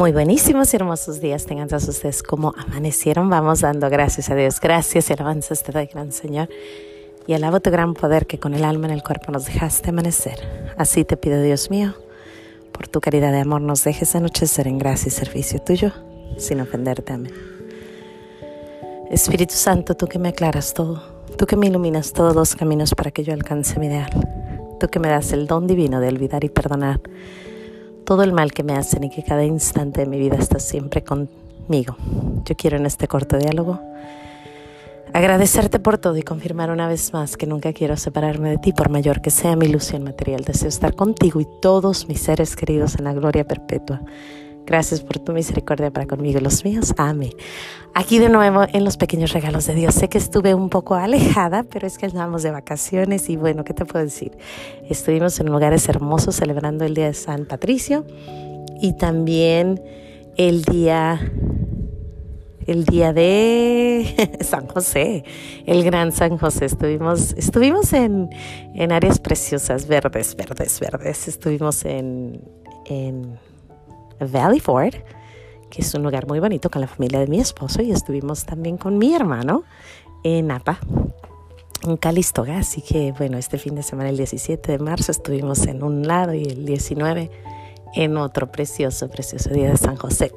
Muy buenísimos y hermosos días tengan todos ustedes como amanecieron. Vamos dando gracias a Dios. Gracias y alabanzas te doy, gran Señor. Y alabo tu gran poder que con el alma en el cuerpo nos dejaste amanecer. Así te pido, Dios mío, por tu caridad de amor nos dejes anochecer en gracia y servicio tuyo, sin ofenderte. Amén. Espíritu Santo, tú que me aclaras todo, tú que me iluminas todos los caminos para que yo alcance mi ideal, tú que me das el don divino de olvidar y perdonar todo el mal que me hacen y que cada instante de mi vida estás siempre conmigo. Yo quiero en este corto diálogo agradecerte por todo y confirmar una vez más que nunca quiero separarme de ti por mayor que sea mi ilusión material. Deseo estar contigo y todos mis seres queridos en la gloria perpetua. Gracias por tu misericordia para conmigo y los míos. Amén. Aquí de nuevo en los pequeños regalos de Dios. Sé que estuve un poco alejada, pero es que estábamos de vacaciones y bueno, ¿qué te puedo decir? Estuvimos en lugares hermosos celebrando el Día de San Patricio y también el día el día de San José, el gran San José. Estuvimos, estuvimos en, en áreas preciosas, verdes, verdes, verdes. Estuvimos en, en Valley Ford, que es un lugar muy bonito con la familia de mi esposo y estuvimos también con mi hermano en Napa, en Calistoga. Así que bueno, este fin de semana, el 17 de marzo, estuvimos en un lado y el 19 en otro precioso, precioso día de San José.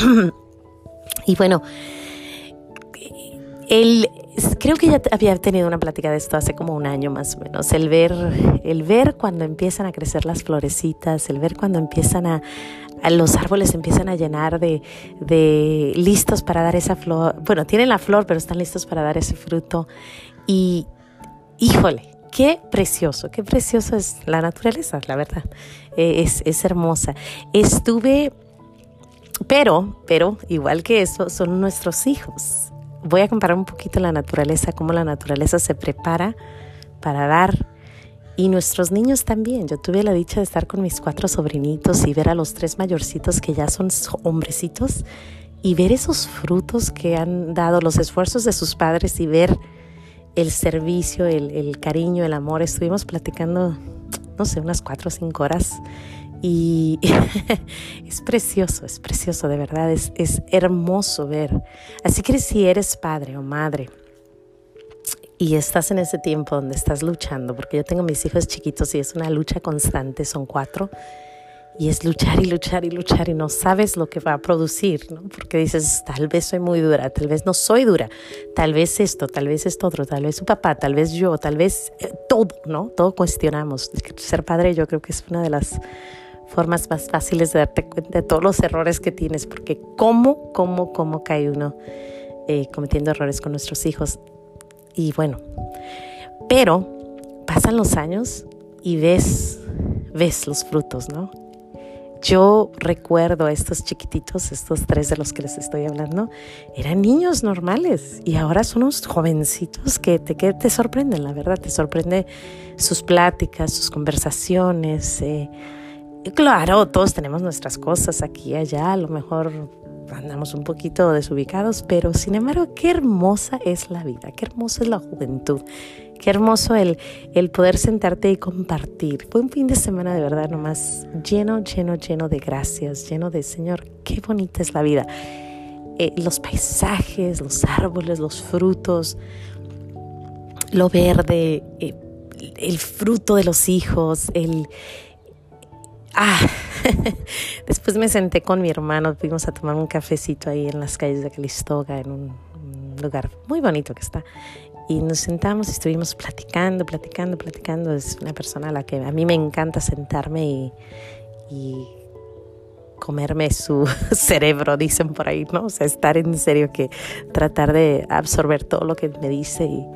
y bueno, el, creo que ya había tenido una plática de esto hace como un año más o menos, el ver, el ver cuando empiezan a crecer las florecitas, el ver cuando empiezan a, los árboles empiezan a llenar de, de, listos para dar esa flor, bueno, tienen la flor, pero están listos para dar ese fruto. Y, híjole, qué precioso, qué precioso es la naturaleza, la verdad, eh, es, es hermosa. Estuve, pero, pero, igual que eso, son nuestros hijos voy a comparar un poquito la naturaleza, cómo la naturaleza se prepara para dar. Y nuestros niños también. Yo tuve la dicha de estar con mis cuatro sobrinitos y ver a los tres mayorcitos que ya son hombrecitos y ver esos frutos que han dado, los esfuerzos de sus padres y ver el servicio, el, el cariño, el amor. Estuvimos platicando, no sé, unas cuatro o cinco horas y es precioso, es precioso, de verdad, es, es hermoso ver. Así que si eres padre o madre y estás en ese tiempo donde estás luchando, porque yo tengo mis hijos chiquitos y es una lucha constante, son cuatro, y es luchar y luchar y luchar y no sabes lo que va a producir, ¿no? Porque dices, tal vez soy muy dura, tal vez no soy dura, tal vez esto, tal vez esto otro, tal vez su papá, tal vez yo, tal vez eh, todo, ¿no? Todo cuestionamos. Ser padre yo creo que es una de las formas más fáciles de darte cuenta de todos los errores que tienes, porque cómo, cómo, cómo cae uno eh, cometiendo errores con nuestros hijos. Y bueno, pero pasan los años y ves, ves los frutos, ¿no? Yo recuerdo a estos chiquititos, estos tres de los que les estoy hablando, eran niños normales y ahora son unos jovencitos que te, que te sorprenden, la verdad, te sorprende sus pláticas, sus conversaciones. Eh, claro, todos tenemos nuestras cosas aquí y allá, a lo mejor andamos un poquito desubicados, pero sin embargo, qué hermosa es la vida, qué hermosa es la juventud, qué hermoso el, el poder sentarte y compartir. Fue un fin de semana de verdad nomás lleno, lleno, lleno de gracias, lleno de Señor, qué bonita es la vida. Eh, los paisajes, los árboles, los frutos, lo verde, eh, el fruto de los hijos, el Ah, después me senté con mi hermano, fuimos a tomar un cafecito ahí en las calles de Calistoga, en un, lugar muy bonito que está. Y nos sentamos y estuvimos platicando, platicando, platicando. Es una persona a la que a mí me encanta sentarme y, y comerme su cerebro, dicen por ahí, ¿no? O sea, estar en serio que tratar de absorber todo lo que me dice y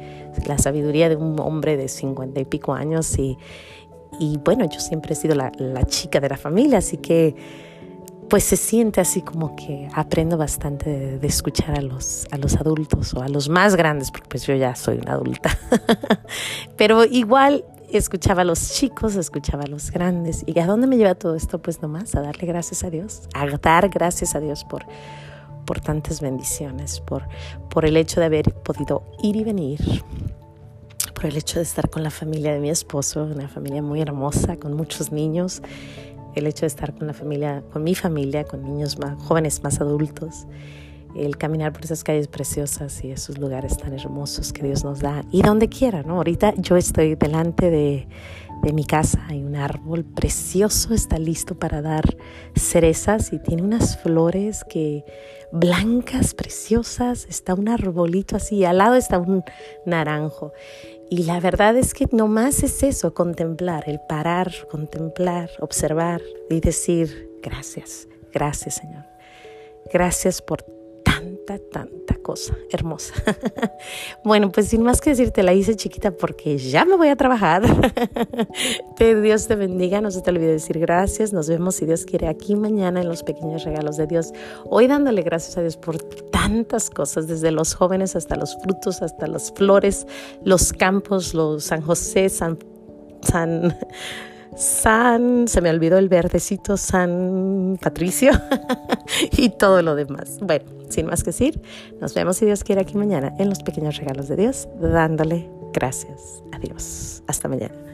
la sabiduría de un hombre de cincuenta y pico años y, y bueno, yo siempre he sido la, chica de la familia, así que pues se siente así como que aprendo bastante de, escuchar a los, a los adultos o a los más grandes, porque pues yo ya soy una adulta. Pero igual escuchaba a los chicos, escuchaba a los grandes. ¿Y a dónde me lleva todo esto? Pues nomás a darle gracias a Dios, a dar gracias a Dios por, por tantas bendiciones, por, por el hecho de haber podido ir y venir, por el hecho de estar con la familia de mi esposo, una familia muy hermosa, con muchos niños, el hecho de estar con la familia, con mi familia, con niños más jóvenes, más adultos, el caminar por esas calles preciosas y esos lugares tan hermosos que Dios nos da. Y donde quiera, ¿no? Ahorita yo estoy delante de, de mi casa, hay un árbol precioso, está listo para dar cerezas y tiene unas flores que blancas, preciosas, está un arbolito así, al lado está un naranjo. Y la verdad es que nomás es eso, contemplar, el parar, contemplar, observar y decir, gracias, gracias Señor. Gracias por tanta, tanta cosa hermosa. bueno, pues sin más que decirte, la hice chiquita porque ya me voy a trabajar. que Dios te bendiga, no se te olvide decir gracias. Nos vemos si Dios quiere aquí mañana en los pequeños regalos de Dios. Hoy dándole gracias a Dios por tantas cosas, desde los jóvenes hasta los frutos, hasta las flores, los campos, los San José, San... San San, se me olvidó el verdecito, San Patricio y todo lo demás. Bueno, sin más que decir, nos vemos si Dios quiere aquí mañana en los pequeños regalos de Dios, dándole gracias a Dios. Hasta mañana.